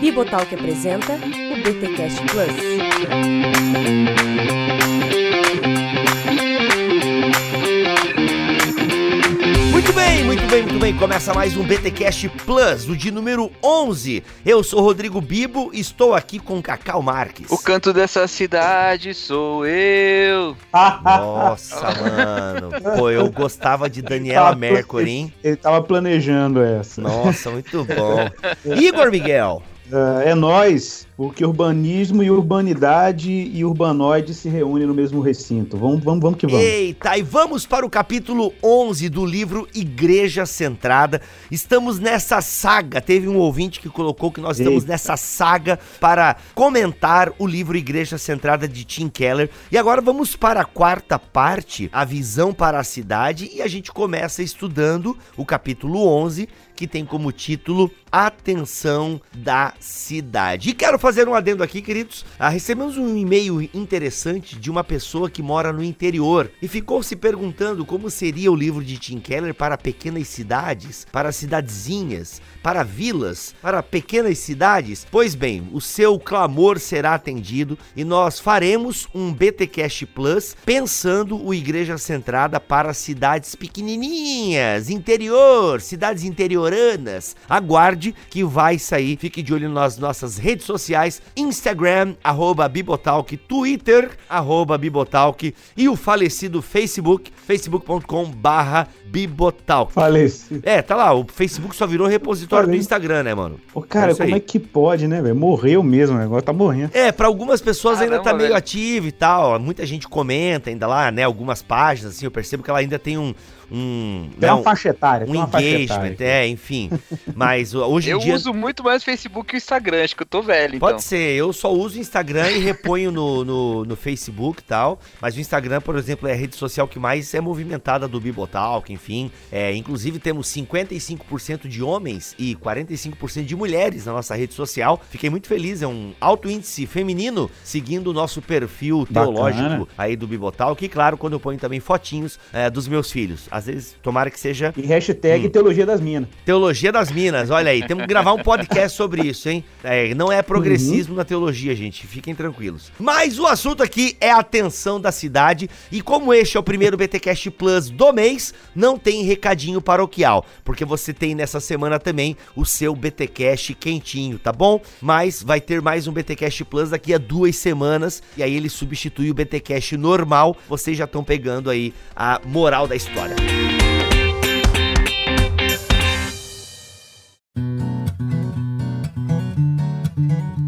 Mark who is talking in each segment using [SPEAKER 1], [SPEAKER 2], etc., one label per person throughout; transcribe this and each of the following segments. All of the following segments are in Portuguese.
[SPEAKER 1] Bibotalk apresenta o BTcast Plus.
[SPEAKER 2] Muito bem, muito bem, muito bem. Começa mais um BTcast Plus, o de número 11. Eu sou Rodrigo Bibo, estou aqui com Cacau Marques.
[SPEAKER 3] O canto dessa cidade sou eu.
[SPEAKER 2] Nossa, mano. Pô, eu gostava de Daniela Mercury, hein?
[SPEAKER 4] Ele tava planejando essa.
[SPEAKER 2] Nossa, muito bom. Igor Miguel.
[SPEAKER 4] Ah, é nós, porque urbanismo e urbanidade e urbanoide se reúnem no mesmo recinto. Vamos, vamos, vamos que vamos.
[SPEAKER 2] Eita, e vamos para o capítulo 11 do livro Igreja Centrada. Estamos nessa saga. Teve um ouvinte que colocou que nós estamos
[SPEAKER 4] Eita.
[SPEAKER 2] nessa saga para comentar o livro Igreja Centrada de Tim Keller. E agora vamos para a quarta parte, a visão para a cidade, e a gente começa estudando o capítulo 11, que tem como título Atenção da Cidade. E quero fazer um adendo aqui, queridos. Ah, recebemos um e-mail interessante de uma pessoa que mora no interior e ficou se perguntando como seria o livro de Tim Keller para pequenas cidades, para cidadezinhas, para vilas, para pequenas cidades. Pois bem, o seu clamor será atendido e nós faremos um BTcast Plus pensando o Igreja Centrada para cidades pequenininhas, interior, cidades interioranas. Aguarde que vai sair. Fique de olho nas nossas redes sociais, Instagram, arroba Bibotalk, Twitter, arroba Bibotalk e o falecido Facebook, facebook.com barra Bibotalk.
[SPEAKER 4] Falecido.
[SPEAKER 2] É, tá lá, o Facebook só virou repositório do
[SPEAKER 4] Falei.
[SPEAKER 2] Instagram, né, mano?
[SPEAKER 4] Ô, cara,
[SPEAKER 2] É
[SPEAKER 4] como
[SPEAKER 2] aí.
[SPEAKER 4] é que pode, né, velho? Morreu mesmo, o negócio tá morrendo.
[SPEAKER 2] É, pra algumas pessoas ainda tá
[SPEAKER 3] Caramba,
[SPEAKER 2] meio
[SPEAKER 3] velho.
[SPEAKER 2] ativo e tal. Muita gente comenta ainda lá, né? Algumas páginas, assim, eu percebo que ela ainda tem um. um
[SPEAKER 4] Tem
[SPEAKER 2] né,
[SPEAKER 4] uma faixa etária,
[SPEAKER 2] um
[SPEAKER 4] tem uma faixa
[SPEAKER 2] engagement,
[SPEAKER 4] etária.
[SPEAKER 2] é, enfim. Mas hoje em
[SPEAKER 3] Eu
[SPEAKER 2] dia.
[SPEAKER 3] uso muito mais o Facebook que o Instagram, acho que eu tô velho, então.
[SPEAKER 2] Pode ser, eu só uso o Instagram e reponho no, no, no Facebook e tal. Mas o Instagram, por exemplo, é a rede social que mais é movimentada do Bibotalk, enfim. É, inclusive temos 55% de homens e 45% de mulheres na nossa rede social. Fiquei muito feliz, é um alto índice feminino seguindo o nosso perfil
[SPEAKER 4] Bacana.
[SPEAKER 2] teológico aí do Bibotalk. E claro, quando eu ponho também fotinhos é, dos meus filhos. Às vezes, tomara que seja
[SPEAKER 4] E hashtag Teologia das Minas.
[SPEAKER 2] Teologia das Minas, olha aí, temos que gravar um podcast sobre isso, hein? É, não é progressismo na teologia, gente, fiquem tranquilos. Mas o assunto aqui é a atenção da cidade, e como este é o primeiro BTcast Plus do mês, não tem recadinho paroquial, porque você tem nessa semana também o seu BTcast quentinho, tá bom? Mas vai ter mais um BTcast Plus daqui a duas semanas, e aí ele substitui o BTcast normal, vocês já estão pegando aí a moral da história.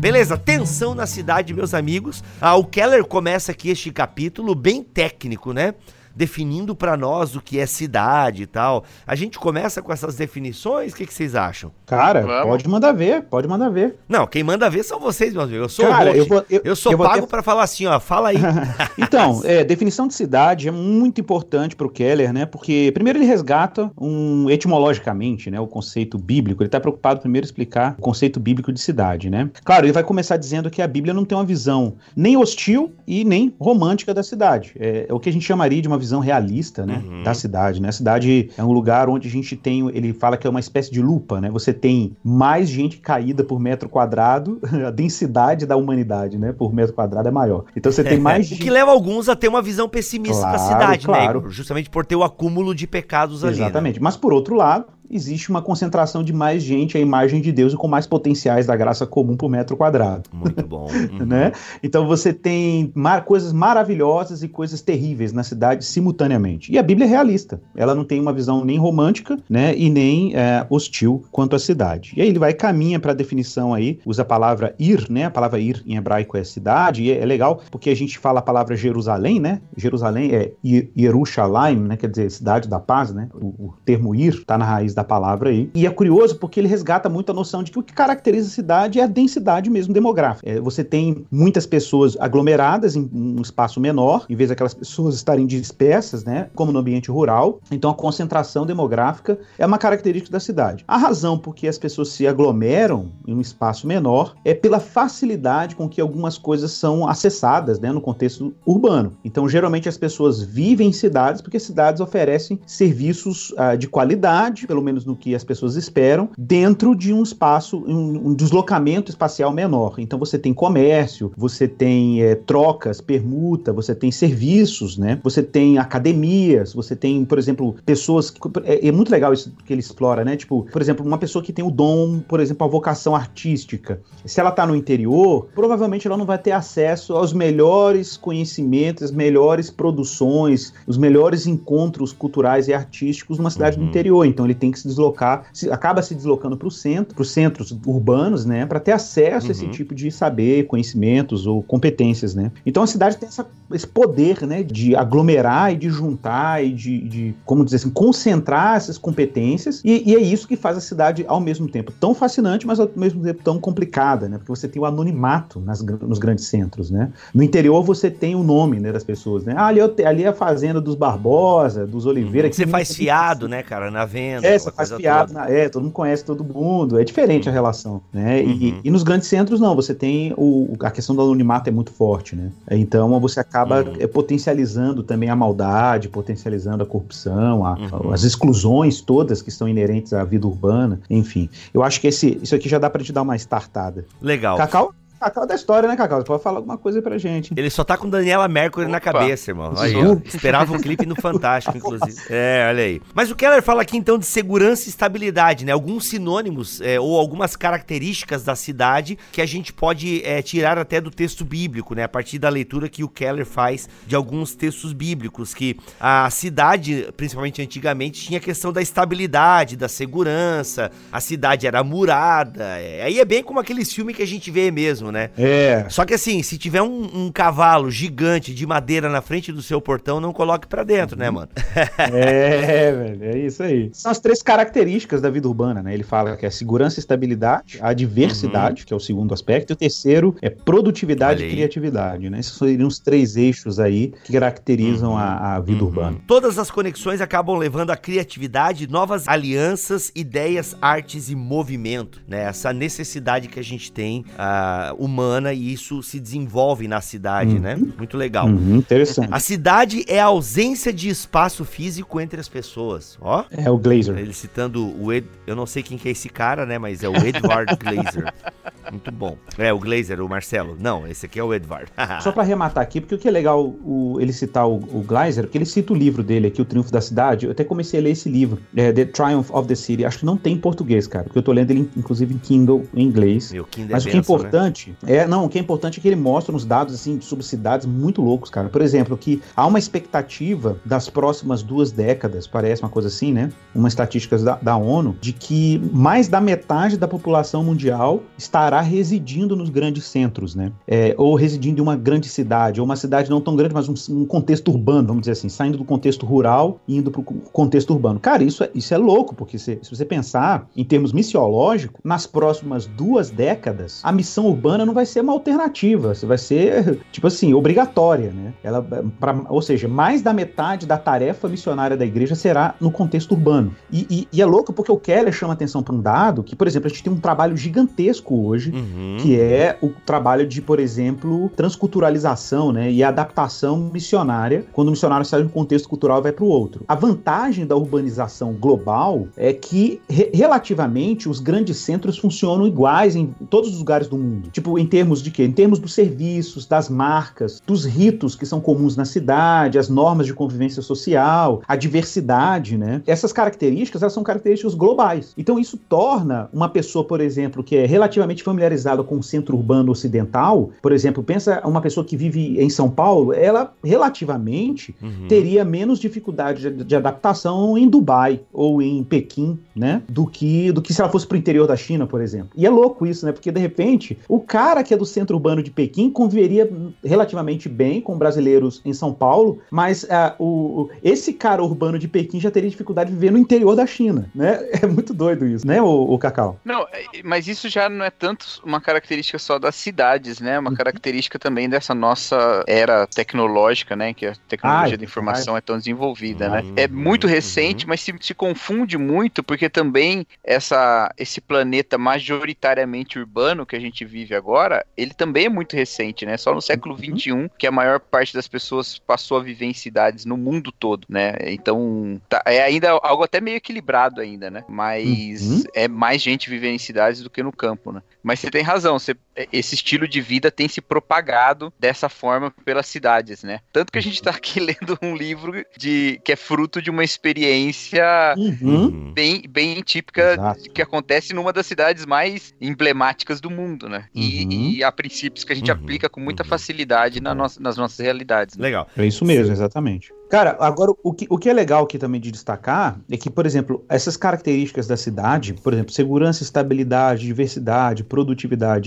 [SPEAKER 2] Beleza, tensão na cidade, meus amigos. Ah, o Keller começa aqui este capítulo bem técnico, né? Definindo pra nós o que é cidade e tal. A gente começa com essas definições, o que, que vocês acham?
[SPEAKER 4] Cara,
[SPEAKER 3] Vamos.
[SPEAKER 4] pode mandar ver, pode mandar ver.
[SPEAKER 2] Não, quem manda ver são vocês, meus amigos. Eu sou
[SPEAKER 4] Cara, eu vou- eu-
[SPEAKER 2] Eu sou
[SPEAKER 4] eu
[SPEAKER 2] pago
[SPEAKER 4] até-
[SPEAKER 2] pra falar assim, ó. Fala aí.
[SPEAKER 4] Então, é, definição de cidade é muito importante para o Keller, né? Porque primeiro ele resgata um etimologicamente, né, o conceito bíblico. Ele está preocupado primeiro em explicar o conceito bíblico de cidade, né? Claro, ele vai começar dizendo que a Bíblia não tem uma visão nem hostil e nem romântica da cidade. É, é o que a gente chamaria de uma visão realista, né,
[SPEAKER 2] Uhum.
[SPEAKER 4] da cidade. Né? A cidade é um lugar onde a gente tem, ele fala que é uma espécie de lupa, né? Você tem mais gente caída por metro quadrado, a densidade da humanidade, né, por metro quadrado é maior. Então você tem mais
[SPEAKER 2] o
[SPEAKER 4] gente
[SPEAKER 2] que leva alguns a ter uma visão pessimista da
[SPEAKER 4] Claro,
[SPEAKER 2] cidade, né?
[SPEAKER 4] claro.
[SPEAKER 2] Igor? Justamente por ter o acúmulo de pecados ali. né?
[SPEAKER 4] Exatamente. Mas por outro lado, existe uma concentração de mais gente à imagem de Deus e com mais potenciais da graça comum por metro quadrado.
[SPEAKER 2] Muito bom. Uhum.
[SPEAKER 4] Né? Então você tem mar- coisas maravilhosas e coisas terríveis na cidade simultaneamente. E a Bíblia é realista. Ela não tem uma visão nem romântica, né, e nem é, hostil quanto à cidade. E aí ele vai caminha para a definição aí, usa a palavra ir, né? A palavra ir em hebraico é cidade. E é, é legal porque a gente fala a palavra Jerusalém, né? Jerusalém é Yerushalayim, né? Quer dizer cidade da paz, né? O, o termo ir está na raiz da palavra aí. E é curioso porque ele resgata muito a noção de que o que caracteriza a cidade é a densidade mesmo demográfica. É, você tem muitas pessoas aglomeradas em um espaço menor, em vez daquelas pessoas estarem dispersas, né, como no ambiente rural. Então a concentração demográfica é uma característica da cidade. A razão por que as pessoas se aglomeram em um espaço menor é pela facilidade com que algumas coisas são acessadas, né, no contexto urbano. Então geralmente as pessoas vivem em cidades porque cidades oferecem serviços ah, de qualidade, pelo menos no que as pessoas esperam, dentro de um espaço, um, um deslocamento espacial menor. Então você tem comércio, você tem é, trocas, permuta, você tem serviços, né? Você tem academias, você tem, por exemplo, pessoas. Que, é, é, muito legal isso que ele explora, né? Tipo, por exemplo, uma pessoa que tem o dom, por exemplo, a vocação artística. Se ela tá no interior, provavelmente ela não vai ter acesso aos melhores conhecimentos, as melhores produções, os melhores encontros culturais e artísticos numa cidade uhum. do interior. Então ele tem que se deslocar, se, acaba se deslocando para o centro, para os centros urbanos, né? Para ter acesso uhum. a esse uhum. tipo de saber, conhecimentos ou competências, né? Então a cidade tem essa, esse poder, né? De aglomerar e de juntar e de, de como dizer assim, concentrar essas competências. E, e, é isso que faz a cidade, ao mesmo tempo, tão fascinante, mas ao mesmo tempo tão complicada, né? Porque você tem o anonimato nas, nos grandes centros, né? No interior você tem o nome né, das pessoas, né? Ah, ali, ali é a fazenda dos Barbosa, dos Oliveira.
[SPEAKER 2] Uhum. Você faz fiado, né, cara, na venda.
[SPEAKER 4] É, faz fiado, na, é, todo mundo conhece todo mundo. É diferente uhum. a relação, né? Uhum. E, e, nos grandes centros, não, você tem o, a questão do anonimato é muito forte, né? Então você acaba uhum. é, potencializando também a maldade, potencializando a corrupção, a, uhum. as exclusões todas que estão inerentes à vida urbana, enfim. Eu acho que esse, isso aqui já dá para te dar uma startada.
[SPEAKER 2] Legal.
[SPEAKER 4] Cacau? Cacau da história, né, Cacau? Você pode falar alguma coisa pra gente.
[SPEAKER 2] Ele só tá com Daniela Mercury Opa. na cabeça, irmão. Aí, Esperava um clipe no Fantástico, inclusive. É, olha aí. Mas o Keller fala aqui, então, de segurança e estabilidade, né? Alguns sinônimos é, ou algumas características da cidade que a gente pode é, tirar até do texto bíblico, né? A partir da leitura que o Keller faz de alguns textos bíblicos, que a cidade, principalmente antigamente, tinha a questão da estabilidade, da segurança, a cidade era murada. É, aí é bem como aqueles filmes que a gente vê mesmo, mesmo, né?
[SPEAKER 4] É.
[SPEAKER 2] Só que assim, se tiver um, um cavalo gigante de madeira na frente do seu portão, não coloque para dentro, né, mano?
[SPEAKER 4] é, velho, é isso aí. São as três características da vida urbana, né? Ele fala que é segurança e estabilidade, a diversidade, uhum. que é o segundo aspecto, e o terceiro é produtividade e criatividade, né? Esses seriam os três eixos aí que caracterizam uhum. a, a, vida uhum. urbana.
[SPEAKER 2] Todas as conexões acabam levando a criatividade, novas alianças, ideias, artes e movimento, né? Essa necessidade que a gente tem uh, humana e isso se desenvolve na cidade, uhum. né? Muito legal.
[SPEAKER 4] Uhum, interessante.
[SPEAKER 2] A cidade é a ausência de espaço físico entre as pessoas, ó.
[SPEAKER 4] É o Glazer.
[SPEAKER 2] Ele citando o Ed, eu não sei quem que é esse cara, né, mas é o Edward Glazer. Muito bom. É, o Glazer, o Marcelo. Não, esse aqui é o Edward.
[SPEAKER 4] Só para arrematar aqui, porque o que é legal o, ele citar o, o Glazer, porque ele cita o livro dele aqui, O Triunfo da Cidade. Eu até comecei a ler esse livro, é, The Triumph of the City. Acho que não tem em português, cara, porque eu tô lendo ele, inclusive, em Kindle, em inglês. Meu, Kindle é Mas é o que é importante, né? é, não, o que é importante é que ele mostra uns dados, assim, sobre cidades muito loucos, cara. Por exemplo, que há uma expectativa das próximas duas décadas, parece uma coisa assim, né? Uma estatística da, da ONU, de que mais da metade da população mundial estará residindo nos grandes centros, né? É, ou residindo em uma grande cidade, ou uma cidade não tão grande, mas um, um contexto urbano, vamos dizer assim, saindo do contexto rural e indo para o contexto urbano. Cara, isso é, isso é louco, porque se, se você pensar em termos missiológicos, nas próximas duas décadas, a missão urbana não vai ser uma alternativa, vai ser, tipo assim, obrigatória, né? Ela, pra, ou seja, mais da metade da tarefa missionária da igreja será no contexto urbano. E, e, e é louco porque o Keller chama atenção para um dado que, por exemplo, a gente tem um trabalho gigantesco hoje uhum Uhum. que é o trabalho de, por exemplo, transculturalização né, e adaptação missionária, quando o missionário sai de um contexto cultural e vai para o outro. A vantagem da urbanização global é que, re relativamente, os grandes centros funcionam iguais em todos os lugares do mundo. Tipo, em termos de quê? Em termos dos serviços, das marcas, dos ritos que são comuns na cidade, as normas de convivência social, a diversidade, né? Essas características, elas são características globais. Então, isso torna uma pessoa, por exemplo, que é relativamente familiarizada comparado com o centro urbano ocidental, por exemplo, pensa uma pessoa que vive em São Paulo, ela relativamente uhum. teria menos dificuldade de, de, adaptação em Dubai ou em Pequim, né? Do que, do que se ela fosse para o interior da China, por exemplo. E é louco isso, né? Porque de repente, o cara que é do centro urbano de Pequim conviveria relativamente bem com brasileiros em São Paulo, mas uh, o, esse cara urbano de Pequim já teria dificuldade de viver no interior da China, né? É muito doido isso, né, o, o Cacau?
[SPEAKER 3] Não, é, mas isso já não é tanto uma característica só das cidades, né? Uma uhum. característica também dessa nossa era tecnológica, né? Que a tecnologia ai, da informação ai. é tão desenvolvida, né? É muito uhum. recente, mas se, se confunde muito, porque também essa, esse planeta majoritariamente urbano que a gente vive agora, ele também é muito recente, né? Só no século XXI uhum. que a maior parte das pessoas passou a viver em cidades no mundo todo, né? Então, tá, é ainda algo até meio equilibrado ainda, né? Mas uhum. é mais gente vivendo em cidades do que no campo, né? Mas você tem razão, você, esse estilo de vida tem se propagado dessa forma pelas cidades, né? Tanto que a gente está aqui lendo um livro de que é fruto de uma experiência uhum. bem, bem típica Exato. que acontece numa das cidades mais emblemáticas do mundo, né? Uhum. E, e há princípios que a gente uhum. aplica com muita facilidade na no, nas nossas realidades.
[SPEAKER 2] Né? Legal.
[SPEAKER 4] É isso mesmo, exatamente. Cara, agora o que, o que é legal aqui também de destacar é que, por exemplo, essas características da cidade, por exemplo, segurança, estabilidade, diversidade, produtividade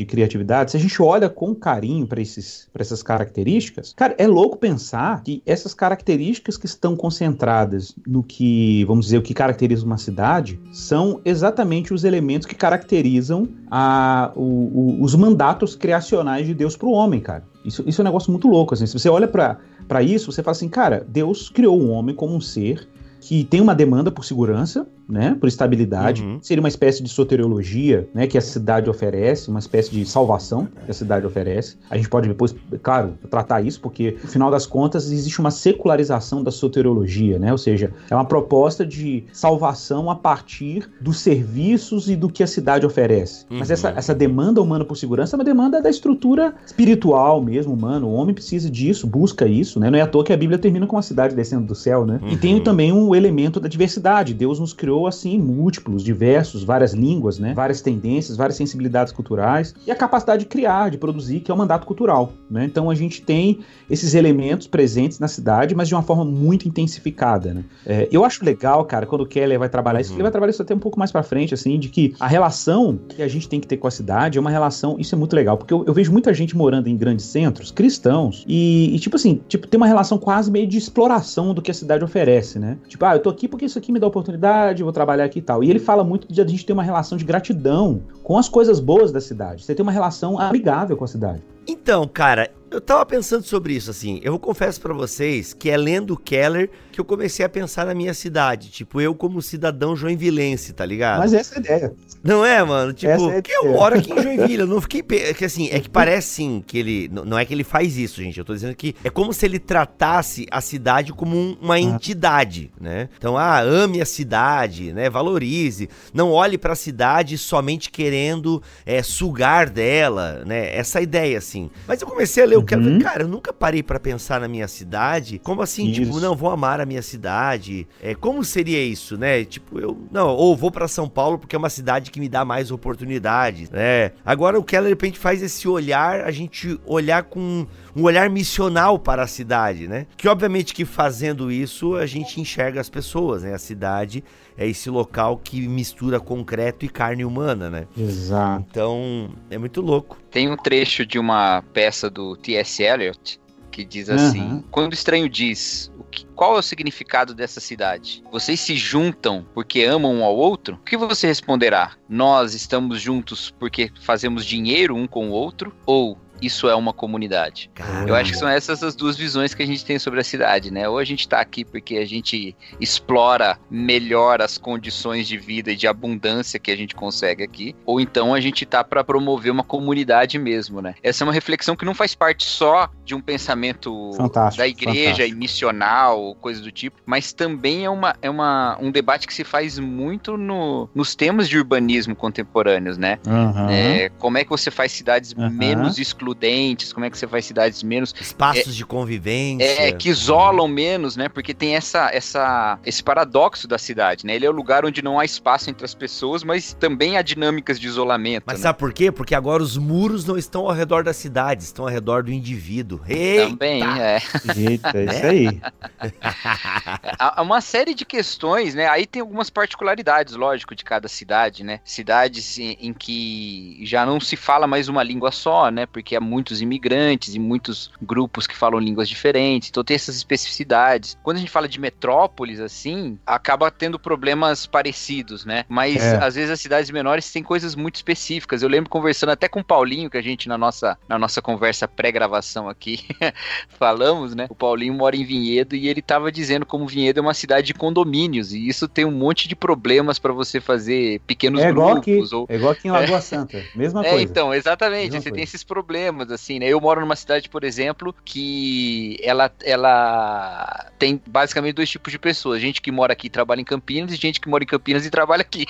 [SPEAKER 4] e criatividade, se a gente olha com carinho para essas características, cara, é louco pensar que essas características que estão concentradas no que, vamos dizer, o que caracteriza uma cidade, são exatamente os elementos que caracterizam a, o, o, os mandatos criacionais de Deus para o homem, cara. Isso, isso é um negócio muito louco, assim. Se você olha para isso, você fala assim, cara, Deus criou o homem como um ser que tem uma demanda por segurança, né, por estabilidade. Uhum. Seria uma espécie de soteriologia, né, que a cidade oferece, uma espécie de salvação que a cidade oferece. A gente pode depois, claro, tratar isso, porque no final das contas existe uma secularização da soteriologia, né, ou seja, é uma proposta de salvação a partir dos serviços e do que a cidade oferece. Uhum. Mas essa, essa demanda humana por segurança é uma demanda da estrutura espiritual mesmo, humana. O homem precisa disso, busca isso, né? Não é à toa que a Bíblia termina com uma cidade descendo do céu, né? Uhum. E tem também um elemento da diversidade. Deus nos criou assim múltiplos, diversos, várias línguas, né? Várias tendências, várias sensibilidades culturais e a capacidade de criar, de produzir, que é o mandato cultural, né? Então a gente tem esses elementos presentes na cidade, mas de uma forma muito intensificada, né? É, eu acho legal, cara, quando o Keller vai trabalhar uhum. isso, ele vai trabalhar isso até um pouco mais para frente, assim, de que a relação que a gente tem que ter com a cidade é uma relação, isso é muito legal, porque eu, eu vejo muita gente morando em grandes centros, cristãos, e, e, tipo assim, tipo, tem uma relação quase meio de exploração do que a cidade oferece, né? Tipo, ah, eu tô aqui porque isso aqui me dá oportunidade, vou trabalhar aqui e tal. E ele fala muito de a gente ter uma relação de gratidão com as coisas boas da cidade. Você tem uma relação amigável com a cidade.
[SPEAKER 2] Então, cara, eu tava pensando sobre isso, assim. Eu confesso para vocês que é lendo Keller que eu comecei a pensar na minha cidade. Tipo, eu como cidadão joinvilense, tá ligado?
[SPEAKER 4] Mas essa é a ideia.
[SPEAKER 2] Não é, mano? Tipo, é que eu moro aqui em Joinville, eu não fiquei. É que assim, é que parece sim que ele. Não é que ele faz isso, gente. Eu tô dizendo que é como se ele tratasse a cidade como um, uma ah. entidade, né? Então, ah, ame a cidade, né? Valorize. Não olhe para a cidade somente querendo é, sugar dela, né? Essa ideia, assim. Mas eu comecei a ler o que uhum. cara, eu nunca parei para pensar na minha cidade. Como assim, tipo, isso. tipo, não, vou amar a minha cidade. É, como seria isso, né? Tipo, eu. Não, ou vou para São Paulo porque é uma cidade que me dá mais oportunidades, né? Agora o Keller, de repente, faz esse olhar, a gente olhar com um olhar missional para a cidade, né? Que obviamente que fazendo isso a gente enxerga as pessoas, né? A cidade é esse local que mistura concreto e carne humana, né?
[SPEAKER 4] Exato.
[SPEAKER 2] Então é muito louco.
[SPEAKER 3] Tem um trecho de uma peça do T.S. Eliot que diz assim: uhum. quando o estranho diz que, qual é o significado dessa cidade? Vocês se juntam porque amam um ao outro? O que você responderá? Nós estamos juntos porque fazemos dinheiro um com o outro? Ou isso é uma comunidade. Caramba. Eu acho que são essas as duas visões que a gente tem sobre a cidade, né? Ou a gente tá aqui porque a gente explora melhor as condições de vida e de abundância que a gente consegue aqui, ou então a gente tá para promover uma comunidade mesmo, né? Essa é uma reflexão que não faz parte só de um pensamento fantástico, da igreja fantástico. e missional, coisa do tipo, mas também é, uma, é uma, um debate que se faz muito no, nos temas de urbanismo contemporâneos, né? Uhum. É, como é que você faz cidades uhum. menos excluídas excludentes, como é que você faz cidades menos.
[SPEAKER 2] Espaços é, de convivência.
[SPEAKER 3] É, que isolam menos, né? Porque tem essa, essa, esse paradoxo da cidade, né? Ele é o lugar onde não há espaço entre as pessoas, mas também há dinâmicas de isolamento.
[SPEAKER 2] Mas
[SPEAKER 3] né?
[SPEAKER 2] sabe por quê? Porque agora os muros não estão ao redor da cidade, estão ao redor do indivíduo.
[SPEAKER 3] Eita! Também, é.
[SPEAKER 4] Eita, é isso aí.
[SPEAKER 3] há uma série de questões, né? Aí tem algumas particularidades, lógico, de cada cidade, né? Cidades em, em que já não se fala mais uma língua só, né? Porque muitos imigrantes e muitos grupos que falam línguas diferentes, então tem essas especificidades. Quando a gente fala de metrópoles, assim, acaba tendo problemas parecidos, né? Mas é. às vezes as cidades menores têm coisas muito específicas. Eu lembro conversando até com o Paulinho, que a gente na nossa, na nossa conversa pré-gravação aqui falamos, né? O Paulinho mora em Vinhedo e ele tava dizendo como Vinhedo é uma cidade de condomínios e isso tem um monte de problemas para você fazer pequenos
[SPEAKER 4] é igual
[SPEAKER 3] grupos.
[SPEAKER 4] Aqui, ou... É igual aqui em Lagoa é. Santa, mesma é, coisa.
[SPEAKER 3] Então, exatamente, mesma você coisa. tem esses problemas, assim, né? Eu moro numa cidade, por exemplo, que ela, ela tem basicamente dois tipos de pessoas. Gente que mora aqui e trabalha em Campinas e gente que mora em Campinas e trabalha aqui.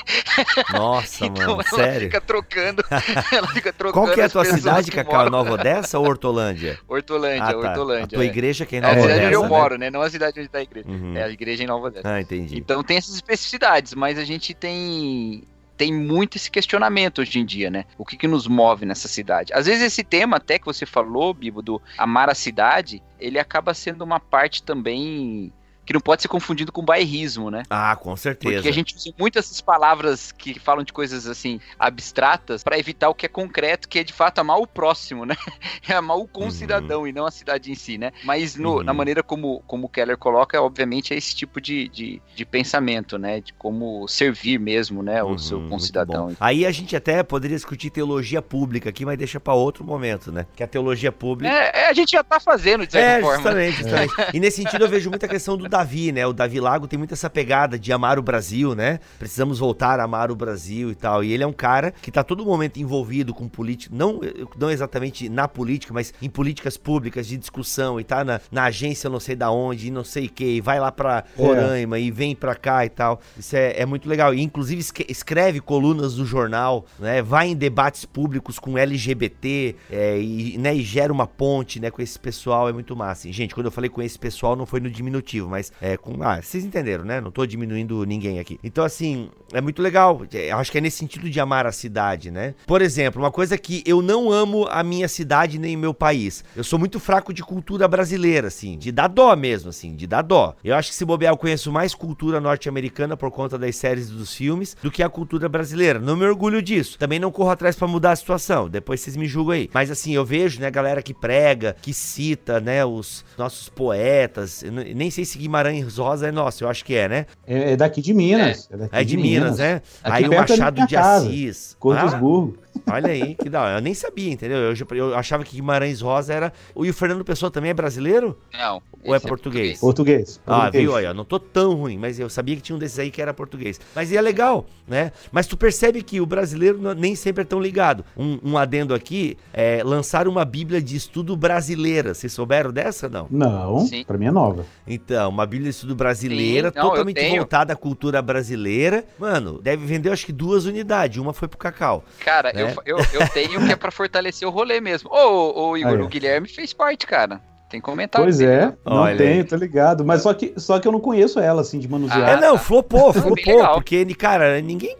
[SPEAKER 2] Nossa, então, mano, ela sério?
[SPEAKER 3] Fica trocando, ela fica trocando
[SPEAKER 2] Qual que é a tua cidade, Cacau? Nova Odessa ou Hortolândia?
[SPEAKER 3] Hortolândia, ah, tá. Hortolândia. A
[SPEAKER 2] tua
[SPEAKER 3] é.
[SPEAKER 2] igreja que é
[SPEAKER 3] em
[SPEAKER 2] Nova
[SPEAKER 3] é,
[SPEAKER 2] Odessa,
[SPEAKER 3] É a cidade onde eu
[SPEAKER 2] né?
[SPEAKER 3] moro, né? Não a cidade onde está a igreja. Uhum. É a igreja em Nova Odessa.
[SPEAKER 2] Ah, entendi.
[SPEAKER 3] Então tem essas especificidades, mas a gente tem tem muito esse questionamento hoje em dia, né? O que, que nos move nessa cidade? Às vezes esse tema até que você falou, Bibo, do amar a cidade, ele acaba sendo uma parte também que não pode ser confundido com bairrismo, né?
[SPEAKER 2] Ah, com certeza.
[SPEAKER 3] Porque a gente usa muito essas palavras que falam de coisas assim abstratas para evitar o que é concreto, que é de fato amar o próximo, né? É amar o concidadão uhum. e não a cidade em si, né? Mas no, uhum. na maneira como, como o Keller coloca, obviamente é esse tipo de, de, de pensamento, né? De como servir mesmo, né? O uhum, seu concidadão.
[SPEAKER 2] Aí a gente até poderia discutir teologia pública aqui, mas deixa para outro momento, né? Que a teologia pública.
[SPEAKER 3] É, é, a gente já tá fazendo, de certa
[SPEAKER 2] é,
[SPEAKER 3] forma.
[SPEAKER 2] Justamente, justamente. É. E nesse sentido eu vejo muita questão do Davi, né? O Davi Lago tem muito essa pegada de amar o Brasil, né? Precisamos voltar a amar o Brasil e tal. E ele é um cara que tá todo momento envolvido com política, não, não exatamente na política, mas em políticas públicas de discussão e tá na, na agência não sei da onde, e não sei o que, e vai lá pra é. Roraima é. e vem pra cá e tal. Isso é, é muito legal. E inclusive escreve colunas do jornal, né? Vai em debates públicos com LGBT é, e, né, e gera uma ponte, né, com esse pessoal. É muito massa. E, gente, quando eu falei com esse pessoal, não foi no diminutivo, mas é, com. Ah, vocês entenderam, né? Não tô diminuindo ninguém aqui. Então, assim, é muito legal. É, acho que é nesse sentido de amar a cidade, né? Por exemplo, uma coisa que eu não amo a minha cidade nem o meu país. Eu sou muito fraco de cultura brasileira, assim, de dar dó mesmo, assim, de dar dó. Eu acho que se bobear, eu conheço mais cultura norte-americana por conta das séries e dos filmes do que a cultura brasileira. Não me orgulho disso. Também não corro atrás para mudar a situação. Depois vocês me julgam aí. Mas assim, eu vejo, né, galera que prega, que cita, né, os nossos poetas. Eu nem sei se Guimarães Rosa é nosso, eu acho que é, né?
[SPEAKER 4] É, é daqui de Minas.
[SPEAKER 2] É, é, é de, de, Minas, Minas né? Aqui Aí o Machado de casa, Assis.
[SPEAKER 4] Cordesburgo.
[SPEAKER 2] Ah, olha aí, que da hora. Eu nem sabia, entendeu? Eu, eu, achava que Guimarães Rosa era. E o Fernando Pessoa também é brasileiro?
[SPEAKER 3] Não.
[SPEAKER 2] Ou é português?
[SPEAKER 4] Português.
[SPEAKER 2] Ah, viu aí, não tô tão ruim, mas eu sabia que tinha um desses aí que era português. Mas é legal, né? Mas tu percebe que o brasileiro nem sempre é tão ligado. Um, um adendo aqui é lançar uma Bíblia de estudo brasileira. Vocês souberam dessa não?
[SPEAKER 4] Não, Sim. pra mim é nova.
[SPEAKER 2] Então, uma Bíblia de estudo brasileira, Sim, não, totalmente voltada à cultura brasileira. Mano, deve vender acho que duas unidades. Uma foi pro Cacau.
[SPEAKER 3] Cara, né? eu, eu, eu tenho que é pra fortalecer o rolê mesmo. Ô, ô Igor, o Guilherme fez parte, cara. Tem comentário.
[SPEAKER 4] Pois
[SPEAKER 3] dele,
[SPEAKER 4] é, né? não Olha tenho, aí. tô ligado. Mas só que, só que eu não conheço ela, assim, de manusear.
[SPEAKER 2] Ah, é, não, flopou, flopou. porque, cara, ninguém,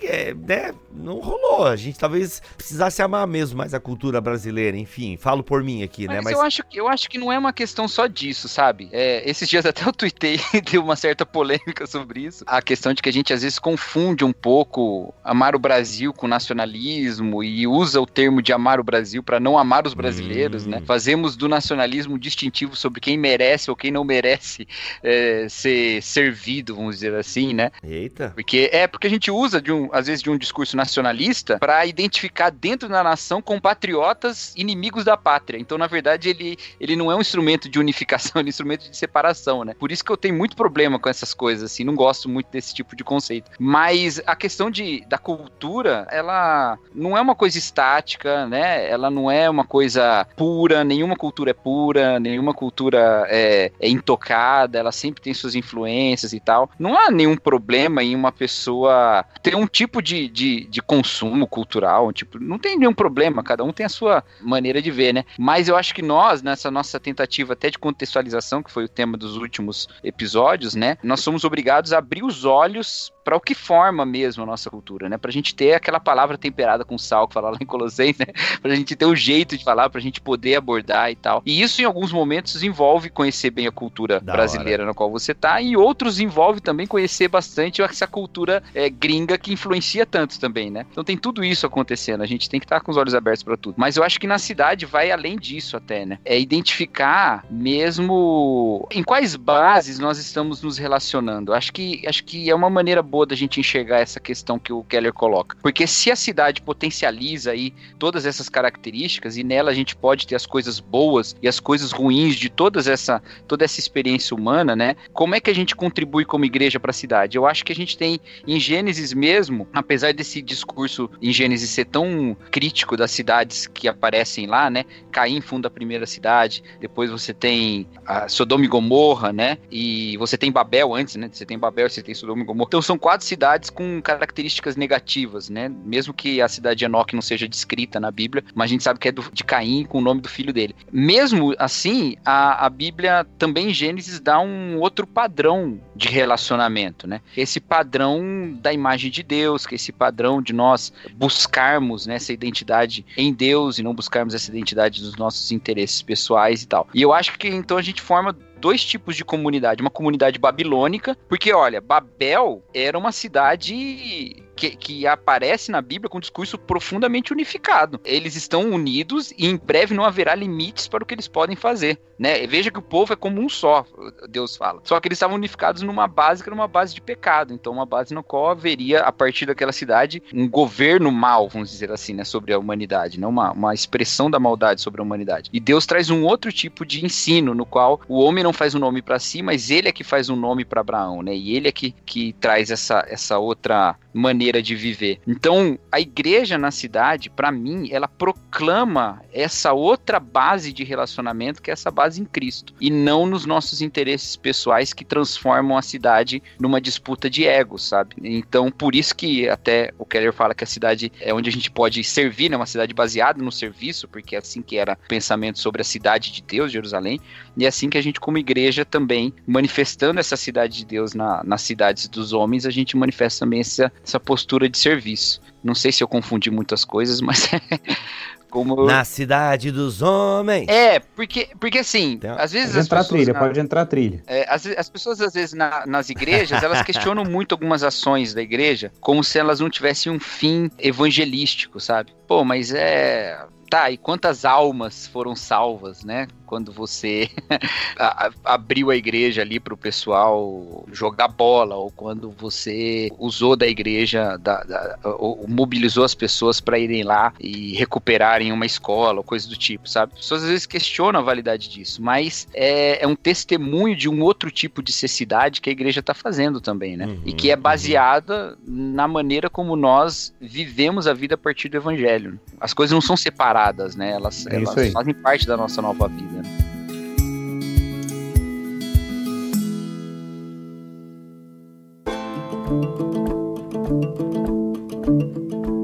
[SPEAKER 2] né, não rolou. A gente talvez precisasse amar mesmo mais a cultura brasileira. Enfim, falo por mim aqui,
[SPEAKER 3] mas
[SPEAKER 2] né?
[SPEAKER 3] Mas eu acho, eu acho que não é uma questão só disso, sabe? É, esses dias até eu tuitei, deu uma certa polêmica sobre isso. A questão de que a gente às vezes confunde um pouco amar o Brasil com nacionalismo e usa o termo de amar o Brasil para não amar os brasileiros, né? hum. né? Fazemos do nacionalismo distintivo sobre quem merece ou quem não merece é, ser servido, vamos dizer assim, né?
[SPEAKER 2] Eita.
[SPEAKER 3] Porque é porque a gente usa de um, às vezes de um discurso nacionalista para identificar dentro da nação compatriotas inimigos da pátria. Então, na verdade, ele, ele não é um instrumento de unificação, ele é um instrumento de separação, né? Por isso que eu tenho muito problema com essas coisas, assim, não gosto muito desse tipo de conceito. Mas a questão de, da cultura, ela não é uma coisa estática, né? Ela não é uma coisa pura, nenhuma cultura é pura, nenhuma uma cultura é, é, intocada, ela sempre tem suas influências e tal. Não há nenhum problema em uma pessoa ter um tipo de, de, de consumo cultural, tipo, não tem nenhum problema, cada um tem a sua maneira de ver, né? Mas eu acho que nós, nessa nossa tentativa até de contextualização, que foi o tema dos últimos episódios, né? Nós somos obrigados a abrir os olhos para o que forma mesmo a nossa cultura, né? Pra gente ter aquela palavra temperada com sal que fala lá em Colossenses, né? Pra gente ter o jeito de falar, pra gente poder abordar e tal. E isso em alguns momentos envolve conhecer bem a cultura da brasileira hora. na qual você tá, e outros envolve também conhecer bastante essa cultura é, gringa que influencia tanto também, né? Então tem tudo isso acontecendo, a gente tem que estar tá com os olhos abertos para tudo. Mas eu acho que na cidade vai além disso até, né? É identificar mesmo em quais bases nós estamos nos relacionando. Acho que acho que é uma maneira boa da gente enxergar essa questão que o Keller coloca. Porque se a cidade potencializa aí todas essas características e nela a gente pode ter as coisas boas e as coisas ruins de todas essa, toda essa experiência humana, né? Como é que a gente contribui como igreja para a cidade? Eu acho que a gente tem em Gênesis mesmo, apesar desse discurso em Gênesis ser tão crítico das cidades que aparecem lá, né? Caim funda a primeira cidade, depois você tem Sodoma e Gomorra, né? E você tem Babel antes, né? Você tem Babel, você tem Sodoma e Gomorra. Então são quatro cidades com características negativas, né? Mesmo que a cidade de Enoque não seja descrita na Bíblia, mas a gente sabe que é do, de Caim com o nome do filho dele. Mesmo assim, a, a Bíblia também em Gênesis dá um outro padrão de relacionamento, né? Esse padrão da imagem de Deus, que é esse padrão de nós buscarmos né, essa identidade em Deus e não buscarmos essa identidade dos nossos interesses pessoais e tal. E eu acho que então a gente forma dois tipos de comunidade. Uma comunidade babilônica, porque olha, Babel era uma cidade que, que, aparece na Bíblia com um discurso profundamente unificado. Eles estão unidos e em breve não haverá limites para o que eles podem fazer. Né? Veja que o povo é como um só, Deus fala. Só que eles estavam unificados numa base que era uma base de pecado. Então, uma base no qual haveria, a partir daquela cidade, um governo mal, vamos dizer assim, né, sobre a humanidade, né? uma, uma expressão da maldade sobre a humanidade. E Deus traz um outro tipo de ensino, no qual o homem não faz um nome para si, mas ele é que faz um nome para Abraão, né? E ele é que, que traz essa, essa outra maneira de viver. Então, a igreja na cidade, para mim, ela proclama essa outra base de relacionamento, que é essa base em Cristo, e não nos nossos interesses pessoais que transformam a cidade numa disputa de egos, sabe? Então, por isso que até o Keller fala que a cidade é onde a gente pode servir, né? Uma cidade baseada no serviço, porque é assim que era o pensamento sobre a cidade de Deus, Jerusalém, e é assim que a gente, como igreja, também, manifestando essa cidade de Deus na, nas cidades dos homens, a gente manifesta também essa, essa postura de serviço. Não sei se eu confundi muitas coisas, mas
[SPEAKER 2] Como... Na cidade dos homens.
[SPEAKER 3] É, porque, porque assim, então, às vezes.
[SPEAKER 4] Pode entrar trilha, na... pode entrar trilha.
[SPEAKER 3] É, as, as pessoas, às vezes, na, nas igrejas, elas questionam muito algumas ações da igreja, como se elas não tivessem um fim evangelístico, sabe? Pô, mas é. Tá, e quantas almas foram salvas, né? quando você abriu a igreja ali para o pessoal jogar bola, ou quando você usou da igreja, da, da, ou mobilizou as pessoas para irem lá e recuperarem uma escola, ou coisa do tipo, sabe? As pessoas às vezes questionam a validade disso, mas é, é um testemunho de um outro tipo de cessidade que a igreja está fazendo também, né? Uhum, e que é uhum. baseada uhum. na maneira como nós vivemos a vida a partir do evangelho. As coisas não são separadas, né? Elas, é elas fazem parte da nossa nova vida.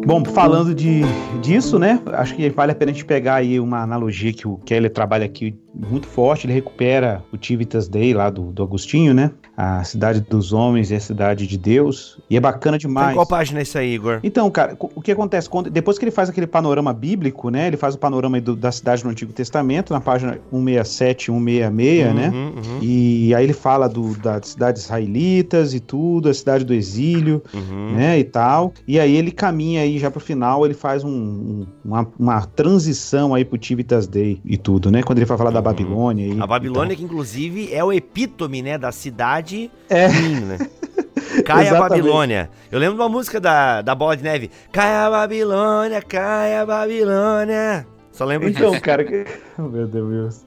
[SPEAKER 4] Bom, falando de, disso, né? Acho que vale a pena a gente pegar aí uma analogia que o Keller trabalha aqui muito forte. Ele recupera o Tivitas Day lá do, do Agostinho, né? A cidade dos homens e a cidade de Deus. E é bacana demais. Tem
[SPEAKER 2] qual página é isso aí, Igor?
[SPEAKER 4] Então, cara, o que acontece? Quando, depois que ele faz aquele panorama bíblico, né? Ele faz o panorama do, da cidade no Antigo Testamento, na página 167, 166, uhum, né? Uhum. E aí ele fala do, das cidades israelitas e tudo, a cidade do exílio, uhum. né? E tal. E aí ele caminha aí já pro final ele faz um, uma, uma, transição aí pro Tivitas Day e tudo, né? Quando ele vai falar da uhum. Babilônia. E,
[SPEAKER 2] a Babilônia, então. que inclusive é o epítome, né, da cidade é. Ruim, né? Cai a Babilônia. Eu lembro de uma música da, da Bola de Neve. Cai a Babilônia, cai a Babilônia. Só lembro
[SPEAKER 4] então,
[SPEAKER 2] disso.
[SPEAKER 4] Então, cara, que... meu Deus.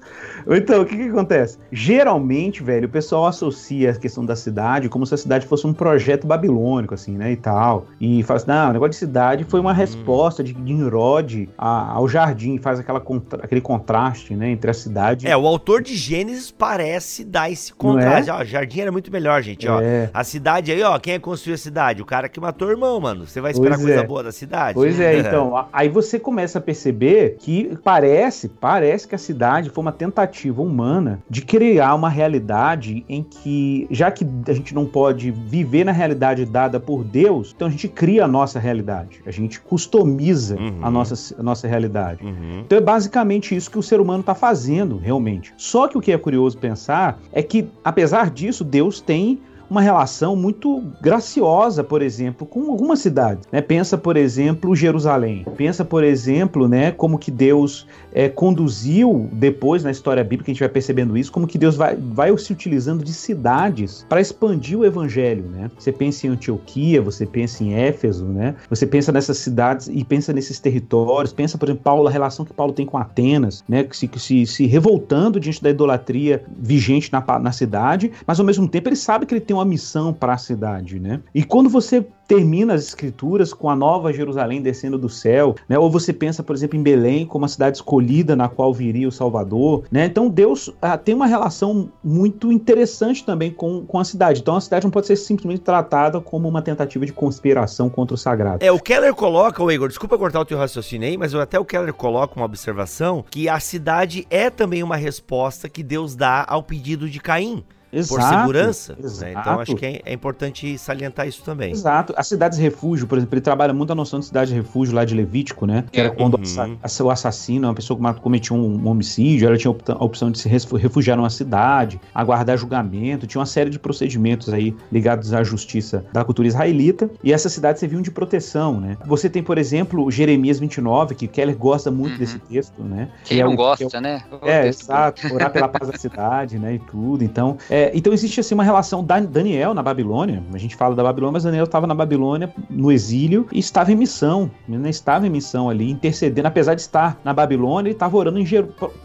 [SPEAKER 4] Então, o que que acontece? Geralmente, velho, o pessoal associa a questão da cidade como se a cidade fosse um projeto babilônico, assim, né, e tal. E fala assim, não, o negócio de cidade foi uma hum. resposta de Nimrod ao jardim, faz aquela contra... aquele contraste, né, entre a cidade...
[SPEAKER 2] É, o autor de Gênesis parece dar esse contraste. É? Ó, jardim era muito melhor, gente, ó. É. A cidade aí, ó, quem é que construiu a cidade? O cara que matou o irmão, mano. Você vai esperar pois coisa é. boa da cidade?
[SPEAKER 4] Pois é, então, aí você começa a perceber que parece, parece que a cidade foi uma tentativa humana de criar uma realidade em que, já que a gente não pode viver na realidade dada por Deus, então a gente cria a nossa realidade. A gente customiza uhum. a, nossa, a nossa realidade. Uhum. Então é basicamente isso que o ser humano está fazendo, realmente. Só que o que é curioso pensar é que, apesar disso, Deus tem uma relação muito graciosa, por exemplo, com algumas cidades. Né? Pensa, por exemplo, Jerusalém. Pensa, por exemplo, né, como que Deus é, conduziu depois na história bíblica, a gente vai percebendo isso, como que Deus vai, vai se utilizando de cidades para expandir o evangelho. Né? Você pensa em Antioquia, você pensa em Éfeso, né? você pensa nessas cidades e pensa nesses territórios, pensa, por exemplo, Paulo, a relação que Paulo tem com Atenas, né? que, se, se, se revoltando diante da idolatria vigente na, na cidade, mas ao mesmo tempo ele sabe que ele tem uma missão para a cidade, né? E quando você termina as escrituras com a nova Jerusalém descendo do céu, né? Ou você pensa, por exemplo, em Belém como a cidade escolhida na qual viria o Salvador, né? Então Deus ah, tem uma relação muito interessante também com, com a cidade. Então a cidade não pode ser simplesmente tratada como uma tentativa de conspiração contra o sagrado.
[SPEAKER 2] É, o Keller coloca, o Igor, desculpa cortar o teu raciocínio aí, mas até o Keller coloca uma observação que a cidade é também uma resposta que Deus dá ao pedido de Caim. Exato, por segurança. Né? Então acho que é, é, importante salientar isso também.
[SPEAKER 4] Exato. As cidades refúgio, por exemplo, ele trabalha muito a noção de cidade refúgio lá de Levítico, né? Que era quando uhum. o assassino, uma pessoa que cometia um, homicídio, ela tinha a opção de se refugiar numa cidade, aguardar julgamento, tinha uma série de procedimentos aí ligados à justiça da cultura israelita, e essas cidades serviam de proteção, né? Você tem, por exemplo, Jeremias 29, que Keller gosta muito uhum. desse texto, né?
[SPEAKER 3] Quem
[SPEAKER 4] que
[SPEAKER 3] não é o, gosta, é né?
[SPEAKER 4] É, exato, orar pela paz da cidade, né, e tudo. Então, é, é, então existe assim uma relação da Daniel na Babilônia. A gente fala da Babilônia, mas Daniel estava na Babilônia no exílio e estava em missão. Né, estava em missão ali, intercedendo, apesar de estar na Babilônia, ele estava orando em,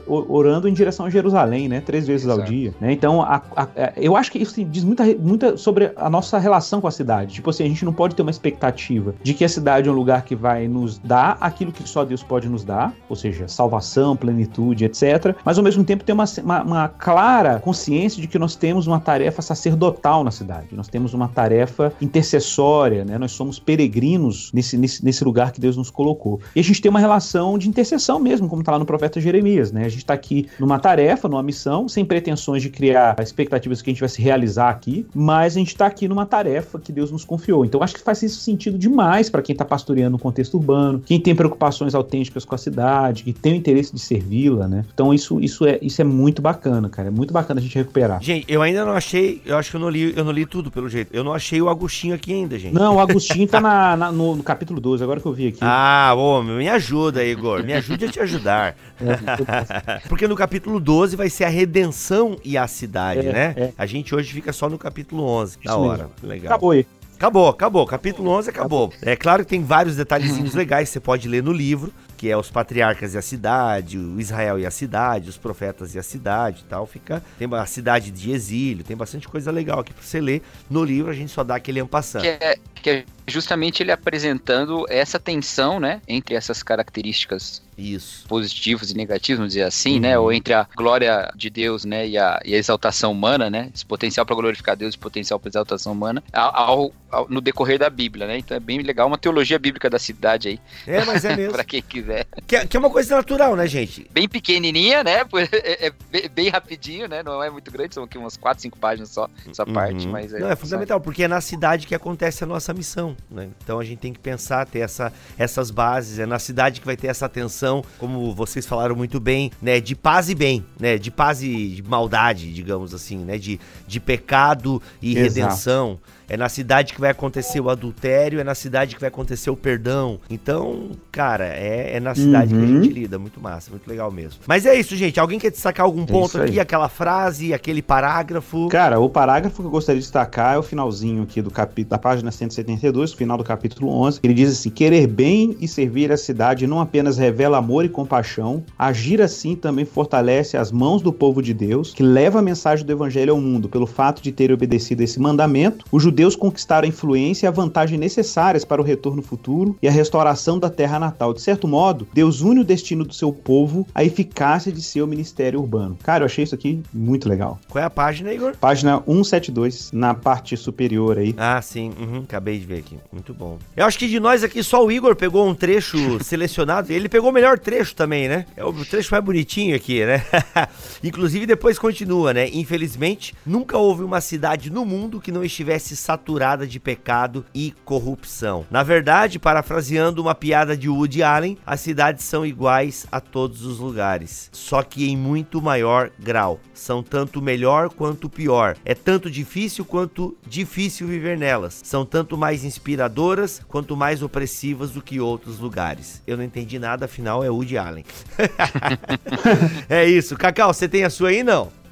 [SPEAKER 4] orando em direção a Jerusalém, né? Três vezes Exato. ao dia. Né? Então, a, a, eu acho que isso diz muita, muita sobre a nossa relação com a cidade. Tipo assim, a gente não pode ter uma expectativa de que a cidade é um lugar que vai nos dar aquilo que só Deus pode nos dar, ou seja, salvação, plenitude, etc. Mas ao mesmo tempo ter uma, uma, uma clara consciência de que nós temos temos uma tarefa sacerdotal na cidade, nós temos uma tarefa intercessória, né? nós somos peregrinos nesse, nesse, nesse lugar que Deus nos colocou. E a gente tem uma relação de intercessão mesmo, como está lá no profeta Jeremias. Né? A gente está aqui numa tarefa, numa missão, sem pretensões de criar expectativas que a gente vai se realizar aqui, mas a gente está aqui numa tarefa que Deus nos confiou. Então acho que faz isso sentido demais para quem está pastoreando no contexto urbano, quem tem preocupações autênticas com a cidade, que tem o interesse de servi-la, né? Então isso, isso, é, isso é muito bacana, cara. É muito bacana a gente recuperar.
[SPEAKER 2] Gente, eu ainda não achei, eu acho que eu não li, eu não li tudo pelo jeito. Eu não achei o Agostinho aqui ainda, gente.
[SPEAKER 4] Não, o Agostinho tá na, na no, no, capítulo 12, agora que eu vi aqui.
[SPEAKER 2] Ah, ô, me ajuda, Igor. Me ajude a te ajudar. É, Porque no capítulo 12 vai ser a redenção e a cidade, é, né? É. A gente hoje fica só no capítulo 11. Isso da hora. Mesmo. Legal.
[SPEAKER 4] Acabou aí.
[SPEAKER 2] Acabou, acabou. Capítulo 11 acabou. É claro que tem vários detalhezinhos legais que você pode ler no livro, que é os patriarcas e a cidade, o Israel e a cidade, os profetas e a cidade e tal. Fica, tem a cidade de exílio, tem bastante coisa legal aqui para você ler. No livro a gente só dá aquele ampassando.
[SPEAKER 3] Que é, que é justamente ele apresentando essa tensão, né, entre essas características
[SPEAKER 2] isso.
[SPEAKER 3] positivos e negativos, vamos dizer assim, né? uhum. né? Ou entre a glória de Deus, né? E a, e a exaltação humana, né? Esse potencial para glorificar Deus, esse potencial para exaltação humana, ao, ao, no decorrer da Bíblia, né? Então é bem legal, uma teologia bíblica da cidade aí.
[SPEAKER 2] É, mas é mesmo.
[SPEAKER 3] para quem.
[SPEAKER 2] Que é, que é, uma coisa natural, né, gente?
[SPEAKER 3] Bem pequenininha, né? É, é bem, rapidinho, né? Não é muito grande, são aqui umas 4, 5 páginas só, essa uhum. parte, mas é...
[SPEAKER 2] Não, é fundamental, porque é na cidade que acontece a nossa missão, né? Então a gente tem que pensar, ter essa, essas bases, é na cidade que vai ter essa atenção, como você vocês falaram muito bem, né, de paz e bem, né, de paz e de maldade, digamos assim, né, de, de pecado e Exato. redenção. É na cidade que vai acontecer o adultério, é na cidade que vai acontecer o perdão. Então, cara, é, é na cidade uhum. que a uhum. gente lida. Muito massa, muito legal mesmo. Mas é isso, gente. Alguém quer destacar algum é ponto aqui? Aquela frase, aquele parágrafo?
[SPEAKER 4] Cara, o parágrafo que eu gostaria de destacar é o finalzinho aqui do capítulo, da página 172, final do capítulo 11. Ele diz assim: Querer bem e servir a cidade não apenas revela amor e compaixão, agir assim também fortalece as mãos do povo de Deus, que leva a mensagem do evangelho ao mundo. Pelo fato de ter obedecido esse mandamento, o judeus conquistaram a influência e a vantagem necessárias para o retorno futuro e a restauração da terra natal. De certo modo, Deus une o destino do seu povo à eficácia de seu ministério urbano. Cara, eu achei isso aqui muito legal.
[SPEAKER 2] Qual é a página, Igor?
[SPEAKER 4] Página 172, na parte superior aí.
[SPEAKER 2] Ah, sim. Uhum, acabei de ver aqui. Muito bom. Eu acho que de nós aqui só o Igor pegou um trecho selecionado. Ele pegou o melhor trecho também, né? É o trecho mais bonitinho aqui, né? Inclusive depois continua, né? Infelizmente, nunca houve uma cidade no mundo que não estivesse saturada de pecado e corrupção. Na verdade, parafraseando uma piada de Woody Allen, as cidades são iguais a todos os lugares, só que em muito maior grau. São tanto melhor quanto pior. É tanto difícil quanto difícil viver nelas. São tanto mais inspiradoras quanto mais opressivas do que outros lugares. Eu não entendi nada, afinal é Woody Allen. é isso. Cacau, você tem a sua aí não?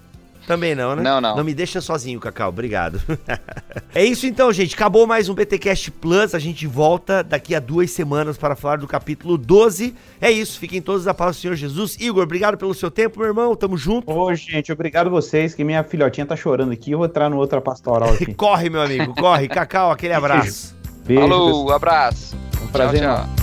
[SPEAKER 2] Também não, né?
[SPEAKER 3] Não, não.
[SPEAKER 2] Não me deixa sozinho, Cacau. Obrigado. é isso então, gente. Acabou mais um BTcast Plus. A gente volta daqui a duas semanas para falar do capítulo 12. É isso. Fiquem todos a paz do Senhor Jesus. Igor, obrigado pelo seu tempo, meu irmão. Tamo junto.
[SPEAKER 4] Ô, gente, obrigado vocês, que minha filhotinha tá chorando aqui. Eu vou entrar no outra pastoral aqui.
[SPEAKER 2] corre, meu amigo, corre. Cacau, aquele abraço.
[SPEAKER 3] Beijo. Falou, pessoal. abraço.
[SPEAKER 4] Um prazer. Tchau, tchau.